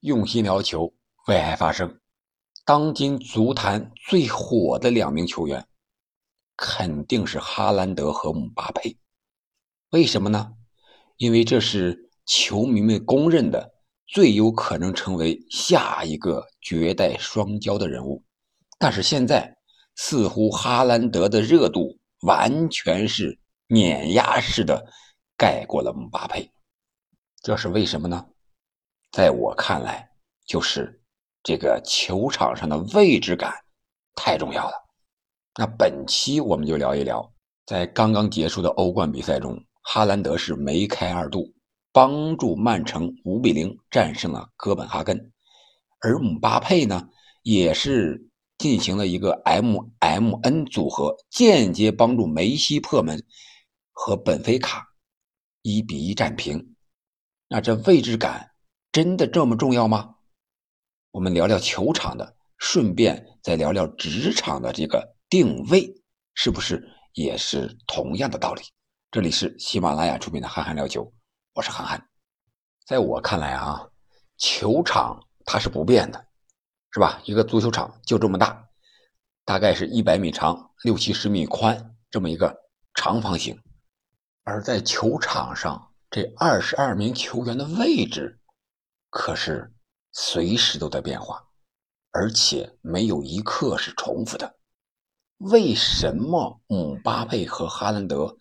用心聊球，为爱发声。当今足坛最火的两名球员，肯定是哈兰德和姆巴佩。为什么呢？因为这是球迷们公认的最有可能成为下一个绝代双骄的人物。但是现在，似乎哈兰德的热度完全是碾压式的盖过了姆巴佩。这是为什么呢？在我看来，就是这个球场上的位置感太重要了。那本期我们就聊一聊，在刚刚结束的欧冠比赛中，哈兰德是梅开二度，帮助曼城五比零战胜了哥本哈根，而姆巴佩呢，也是进行了一个 M M N 组合，间接帮助梅西破门，和本菲卡一比一战平。那这位置感。真的这么重要吗？我们聊聊球场的，顺便再聊聊职场的这个定位，是不是也是同样的道理？这里是喜马拉雅出品的《憨憨聊球》，我是憨憨。在我看来啊，球场它是不变的，是吧？一个足球场就这么大，大概是一百米长、六七十米宽这么一个长方形，而在球场上这二十二名球员的位置。可是，随时都在变化，而且没有一刻是重复的。为什么姆巴佩和哈兰德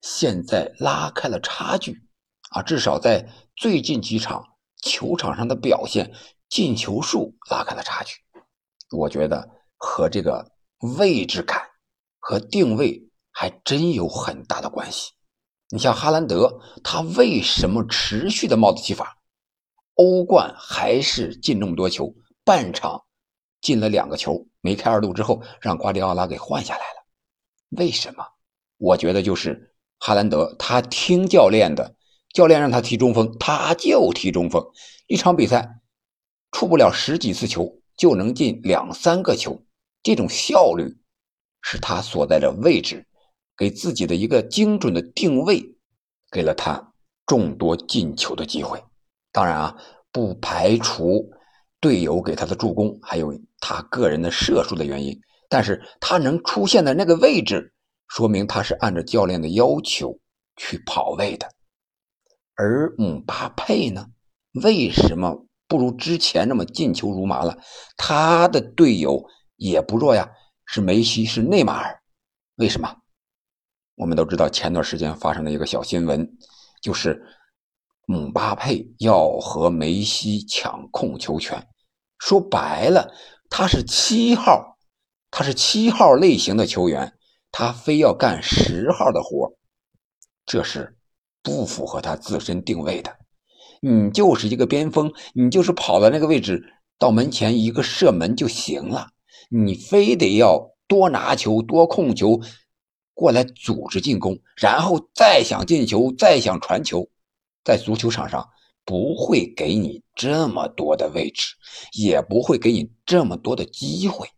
现在拉开了差距？啊，至少在最近几场球场上的表现，进球数拉开了差距。我觉得和这个位置感和定位还真有很大的关系。你像哈兰德，他为什么持续的帽子戏法？欧冠还是进那么多球，半场进了两个球，梅开二度之后，让瓜迪奥拉给换下来了。为什么？我觉得就是哈兰德，他听教练的，教练让他踢中锋，他就踢中锋。一场比赛出不了十几次球，就能进两三个球，这种效率是他所在的位置给自己的一个精准的定位，给了他众多进球的机会。当然啊，不排除队友给他的助攻，还有他个人的射术的原因。但是他能出现在那个位置，说明他是按照教练的要求去跑位的。而姆巴佩呢，为什么不如之前那么进球如麻了？他的队友也不弱呀，是梅西，是内马尔。为什么？我们都知道前段时间发生的一个小新闻，就是。姆巴佩要和梅西抢控球权，说白了，他是七号，他是七号类型的球员，他非要干十号的活，这是不符合他自身定位的。你就是一个边锋，你就是跑到那个位置，到门前一个射门就行了，你非得要多拿球、多控球，过来组织进攻，然后再想进球、再想传球。在足球场上不会给你这么多的位置，也不会给你这么多的机会，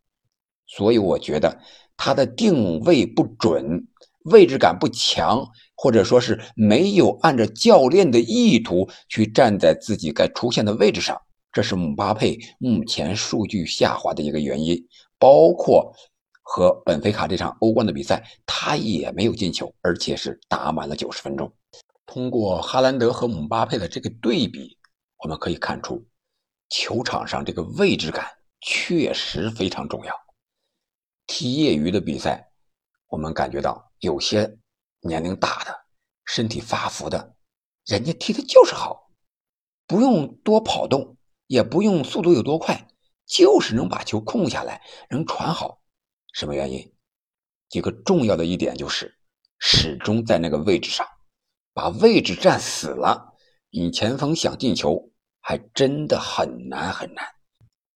所以我觉得他的定位不准，位置感不强，或者说是没有按照教练的意图去站在自己该出现的位置上，这是姆巴佩目前数据下滑的一个原因。包括和本菲卡这场欧冠的比赛，他也没有进球，而且是打满了九十分钟。通过哈兰德和姆巴佩的这个对比，我们可以看出，球场上这个位置感确实非常重要。踢业余的比赛，我们感觉到有些年龄大的、身体发福的，人家踢的就是好，不用多跑动，也不用速度有多快，就是能把球控下来，能传好。什么原因？几个重要的一点就是，始终在那个位置上。把位置站死了，你前锋想进球还真的很难很难。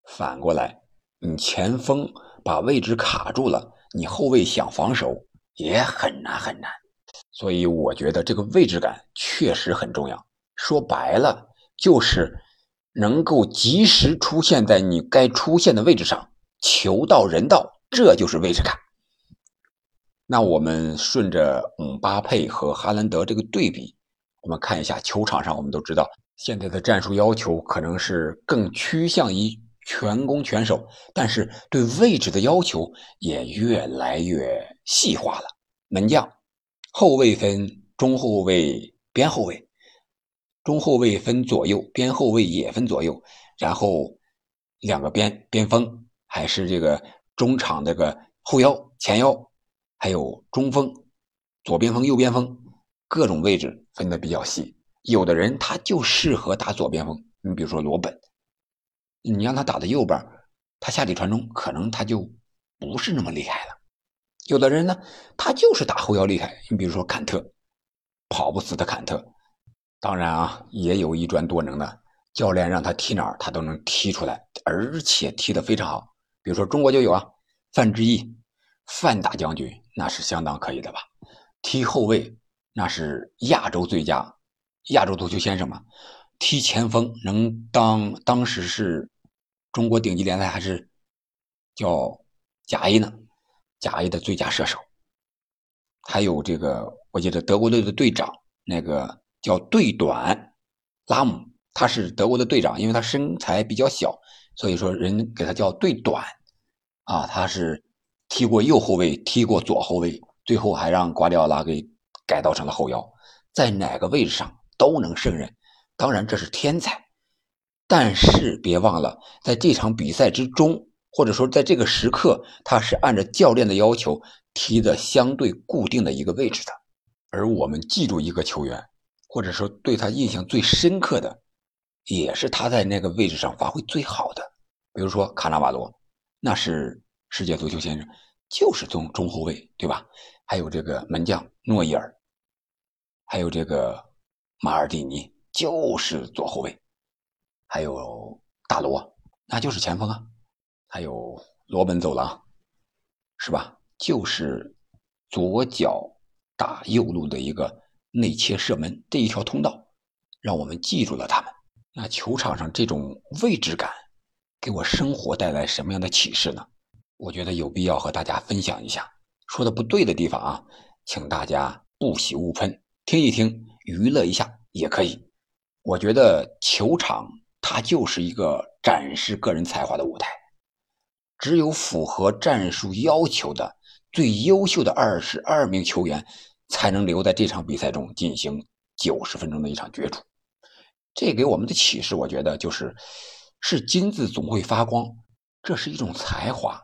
反过来，你前锋把位置卡住了，你后卫想防守也很难很难。所以我觉得这个位置感确实很重要。说白了，就是能够及时出现在你该出现的位置上，球到人到，这就是位置感。那我们顺着姆巴佩和哈兰德这个对比，我们看一下球场上，我们都知道现在的战术要求可能是更趋向于全攻全守，但是对位置的要求也越来越细化了。门将、后卫分中后卫、边后卫，中后卫分左右，边后卫也分左右，然后两个边边锋，还是这个中场这个后腰、前腰，还有中锋。左边锋、右边锋，各种位置分的比较细。有的人他就适合打左边锋，你比如说罗本，你让他打的右边，他下底传中可能他就不是那么厉害了。有的人呢，他就是打后腰厉害，你比如说坎特，跑不死的坎特。当然啊，也有一专多能的教练，让他踢哪儿他都能踢出来，而且踢得非常好。比如说中国就有啊，范志毅，范大将军那是相当可以的吧。踢后卫那是亚洲最佳，亚洲足球先生嘛。踢前锋能当当时是中国顶级联赛还是叫甲 A 呢？甲 A 的最佳射手。还有这个，我记得德国队的队长那个叫队短拉姆，他是德国的队长，因为他身材比较小，所以说人给他叫队短啊。他是踢过右后卫，踢过左后卫。最后还让瓜迪奥拉给改造成了后腰，在哪个位置上都能胜任。当然这是天才，但是别忘了，在这场比赛之中，或者说在这个时刻，他是按照教练的要求踢的相对固定的一个位置的。而我们记住一个球员，或者说对他印象最深刻的，也是他在那个位置上发挥最好的。比如说卡纳瓦罗，那是世界足球先生。就是中中后卫，对吧？还有这个门将诺伊尔，还有这个马尔蒂尼，就是左后卫。还有大罗，那就是前锋啊。还有罗本走廊，是吧？就是左脚打右路的一个内切射门这一条通道，让我们记住了他们。那球场上这种位置感，给我生活带来什么样的启示呢？我觉得有必要和大家分享一下，说的不对的地方啊，请大家不喜勿喷，听一听，娱乐一下也可以。我觉得球场它就是一个展示个人才华的舞台，只有符合战术要求的最优秀的二十二名球员，才能留在这场比赛中进行九十分钟的一场角逐。这给我们的启示，我觉得就是，是金子总会发光，这是一种才华。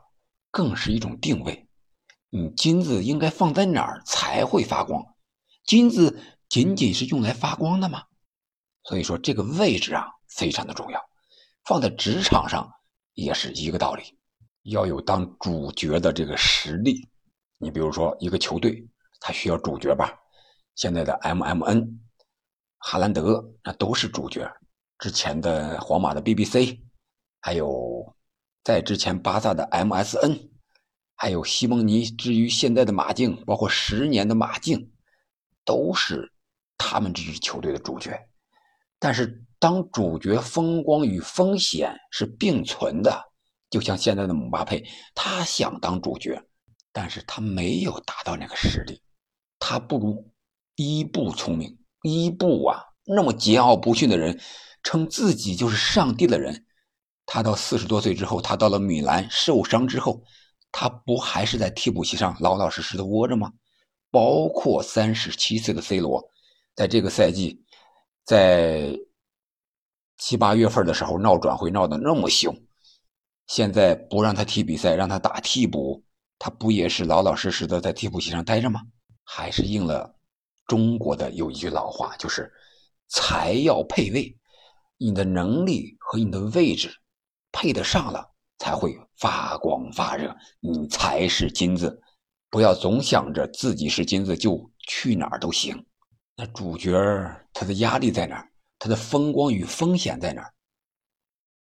更是一种定位，你金子应该放在哪儿才会发光？金子仅仅是用来发光的吗？所以说这个位置啊非常的重要，放在职场上也是一个道理，要有当主角的这个实力。你比如说一个球队，他需要主角吧？现在的 M M N、哈兰德那都是主角，之前的皇马的 B B C，还有。在之前，巴萨的 MSN，还有西蒙尼，至于现在的马竞，包括十年的马竞，都是他们这支球队的主角。但是，当主角风光与风险是并存的，就像现在的姆巴佩，他想当主角，但是他没有达到那个实力，他不如伊布聪明。伊布啊，那么桀骜不驯的人，称自己就是上帝的人。他到四十多岁之后，他到了米兰受伤之后，他不还是在替补席上老老实实的窝着吗？包括三十七岁的 C 罗，在这个赛季，在七八月份的时候闹转会闹得那么凶，现在不让他踢比赛，让他打替补，他不也是老老实实的在替补席上待着吗？还是应了中国的有一句老话，就是才要配位，你的能力和你的位置。配得上了才会发光发热，你才是金子。不要总想着自己是金子就去哪儿都行。那主角他的压力在哪儿？他的风光与风险在哪儿？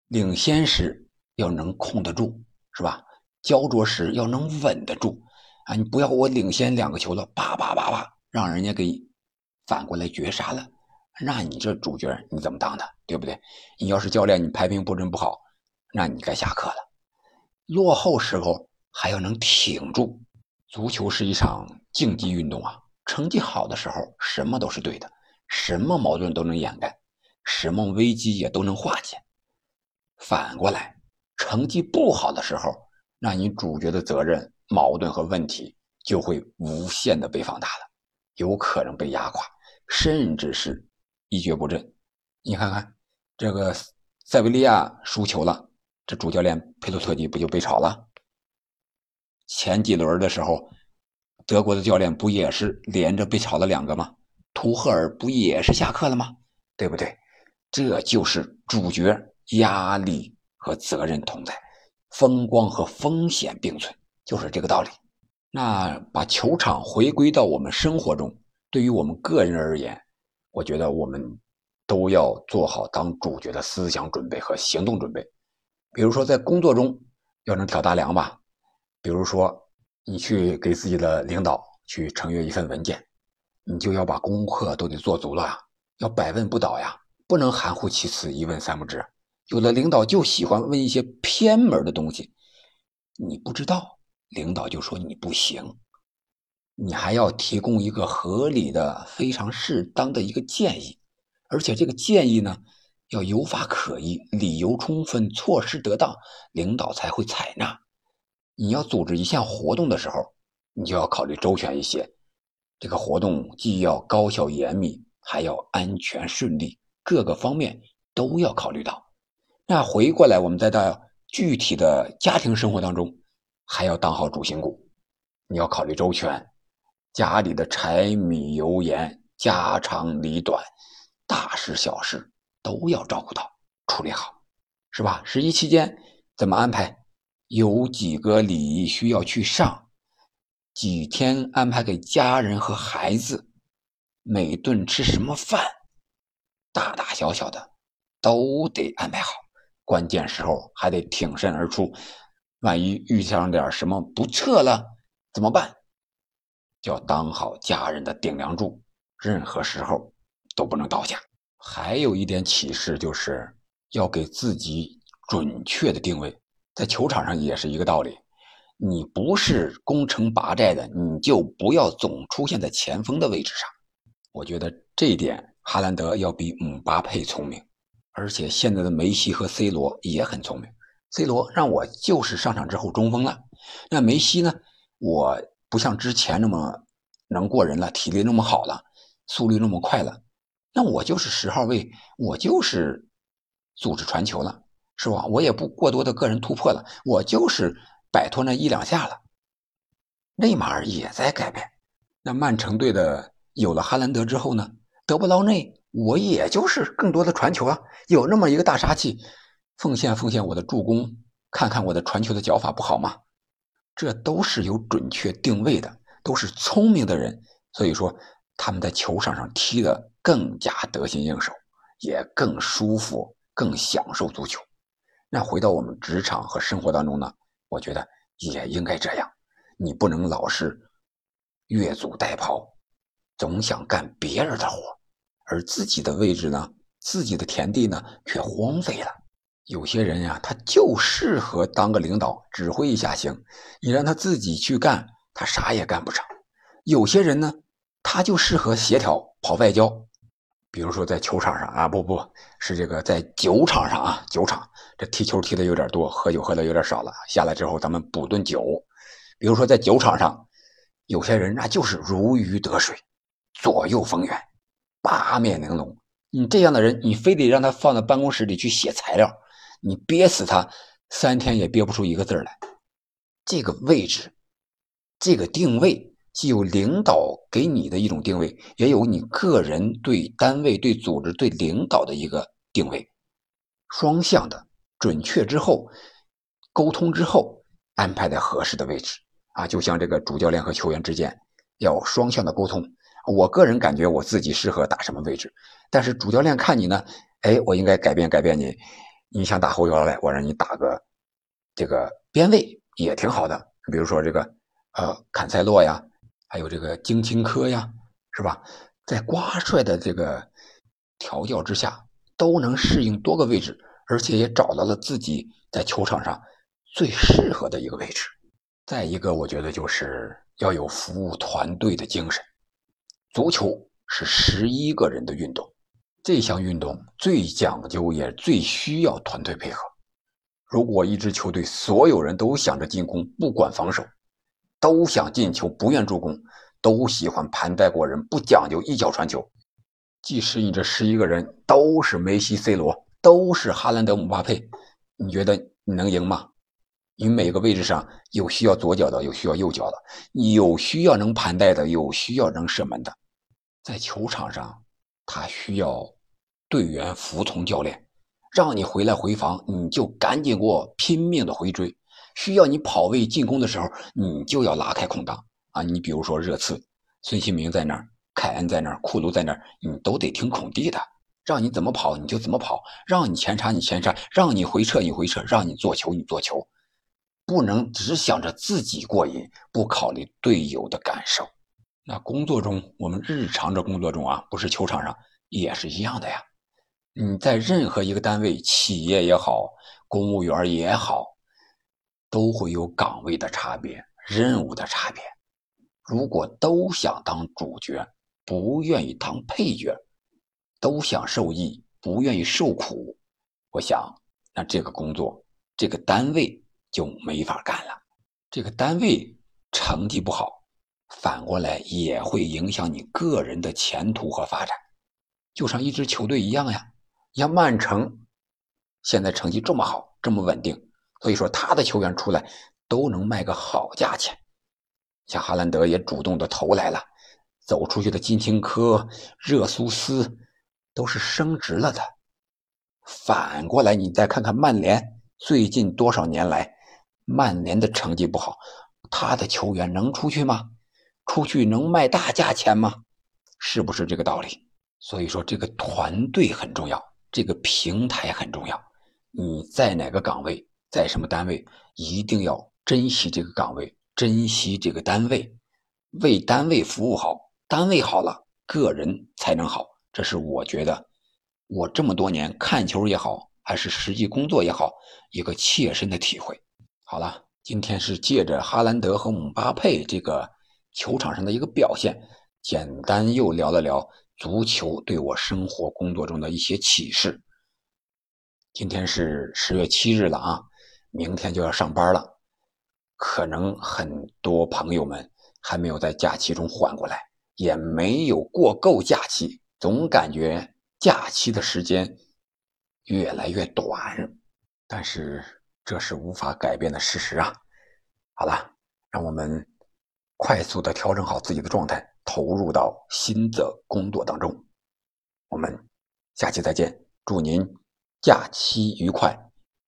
领先时要能控得住，是吧？焦灼时要能稳得住啊！你不要我领先两个球了，叭叭叭叭，让人家给反过来绝杀了。那你这主角你怎么当的？对不对？你要是教练，你排兵布阵不好。那你该下课了。落后时候还要能挺住。足球是一场竞技运动啊，成绩好的时候什么都是对的，什么矛盾都能掩盖；什么危机也都能化解。反过来，成绩不好的时候，那你主角的责任、矛盾和问题就会无限的被放大了，有可能被压垮，甚至是一蹶不振。你看看这个塞维利亚输球了，这主教练佩洛特尼不就被炒了？前几轮的时候，德国的教练不也是连着被炒了两个吗？图赫尔不也是下课了吗？对不对？这就是主角压力和责任同在，风光和风险并存，就是这个道理。那把球场回归到我们生活中，对于我们个人而言，我觉得我们都要做好当主角的思想准备和行动准备。比如说在工作中要能挑大梁吧。比如说，你去给自己的领导去呈阅一份文件，你就要把功课都得做足了，要百问不倒呀，不能含糊其辞，一问三不知。有的领导就喜欢问一些偏门的东西，你不知道，领导就说你不行。你还要提供一个合理的、非常适当的一个建议，而且这个建议呢，要有法可依，理由充分，措施得当，领导才会采纳。你要组织一项活动的时候，你就要考虑周全一些。这个活动既要高效严密，还要安全顺利，各个方面都要考虑到。那回过来，我们再到具体的家庭生活当中，还要当好主心骨。你要考虑周全，家里的柴米油盐、家长里短、大事小事都要照顾到，处理好，是吧？十一期间怎么安排？有几个礼仪需要去上，几天安排给家人和孩子，每顿吃什么饭，大大小小的都得安排好。关键时候还得挺身而出，万一遇上点什么不测了怎么办？就要当好家人的顶梁柱，任何时候都不能倒下。还有一点启示，就是要给自己准确的定位。在球场上也是一个道理，你不是攻城拔寨的，你就不要总出现在前锋的位置上。我觉得这一点，哈兰德要比姆巴佩聪明，而且现在的梅西和 C 罗也很聪明。C 罗让我就是上场之后中锋了，那梅西呢？我不像之前那么能过人了，体力那么好了，速率那么快了，那我就是十号位，我就是组织传球了。是吧？我也不过多的个人突破了，我就是摆脱那一两下了。内马尔也在改变。那曼城队的有了哈兰德之后呢？德布劳内，我也就是更多的传球啊，有那么一个大杀器，奉献奉献我的助攻，看看我的传球的脚法不好吗？这都是有准确定位的，都是聪明的人，所以说他们在球场上踢得更加得心应手，也更舒服，更享受足球。那回到我们职场和生活当中呢，我觉得也应该这样。你不能老是越俎代庖，总想干别人的活，而自己的位置呢，自己的田地呢却荒废了。有些人呀，他就适合当个领导，指挥一下行。你让他自己去干，他啥也干不成。有些人呢，他就适合协调，跑外交。比如说在球场上啊，不不是这个在酒场上啊，酒场这踢球踢的有点多，喝酒喝的有点少了，下来之后咱们补顿酒。比如说在酒场上，有些人那就是如鱼得水，左右逢源，八面玲珑。你这样的人，你非得让他放到办公室里去写材料，你憋死他三天也憋不出一个字来。这个位置，这个定位。既有领导给你的一种定位，也有你个人对单位、对组织、对领导的一个定位，双向的准确之后，沟通之后安排在合适的位置啊，就像这个主教练和球员之间要双向的沟通。我个人感觉我自己适合打什么位置，但是主教练看你呢，哎，我应该改变改变你，你想打后腰来，我让你打个这个边位也挺好的，比如说这个呃坎塞洛呀。还有这个京青科呀，是吧？在瓜帅的这个调教之下，都能适应多个位置，而且也找到了自己在球场上最适合的一个位置。再一个，我觉得就是要有服务团队的精神。足球是十一个人的运动，这项运动最讲究也最需要团队配合。如果一支球队所有人都想着进攻，不管防守，都想进球，不愿助攻，都喜欢盘带过人，不讲究一脚传球，即使你这十一个人都是梅西、C 罗，都是哈兰德、姆巴佩，你觉得你能赢吗？你每个位置上有需要左脚的，有需要右脚的，有需要能盘带的，有需要能射门的，在球场上，他需要队员服从教练。让你回来回防，你就赶紧给我拼命的回追；需要你跑位进攻的时候，你就要拉开空档啊！你比如说热刺，孙兴民在那儿，凯恩在那儿，库卢在那儿，你都得听孔蒂的，让你怎么跑你就怎么跑，让你前插你前插，让你回撤你回撤，让你做球你做球，不能只想着自己过瘾，不考虑队友的感受。那工作中，我们日常的工作中啊，不是球场上也是一样的呀。你在任何一个单位、企业也好，公务员也好，都会有岗位的差别、任务的差别。如果都想当主角，不愿意当配角，都想受益，不愿意受苦，我想，那这个工作、这个单位就没法干了。这个单位成绩不好，反过来也会影响你个人的前途和发展，就像一支球队一样呀。像曼城现在成绩这么好，这么稳定，所以说他的球员出来都能卖个好价钱。像哈兰德也主动的投来了，走出去的金琴科、热苏斯都是升值了的。反过来，你再看看曼联，最近多少年来，曼联的成绩不好，他的球员能出去吗？出去能卖大价钱吗？是不是这个道理？所以说，这个团队很重要。这个平台很重要，你在哪个岗位，在什么单位，一定要珍惜这个岗位，珍惜这个单位，为单位服务好，单位好了，个人才能好。这是我觉得，我这么多年看球也好，还是实际工作也好，一个切身的体会。好了，今天是借着哈兰德和姆巴佩这个球场上的一个表现，简单又聊了聊。足球对我生活工作中的一些启示。今天是十月七日了啊，明天就要上班了，可能很多朋友们还没有在假期中缓过来，也没有过够假期，总感觉假期的时间越来越短。但是这是无法改变的事实啊。好了，让我们快速的调整好自己的状态。投入到新的工作当中，我们下期再见。祝您假期愉快，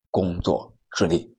工作顺利。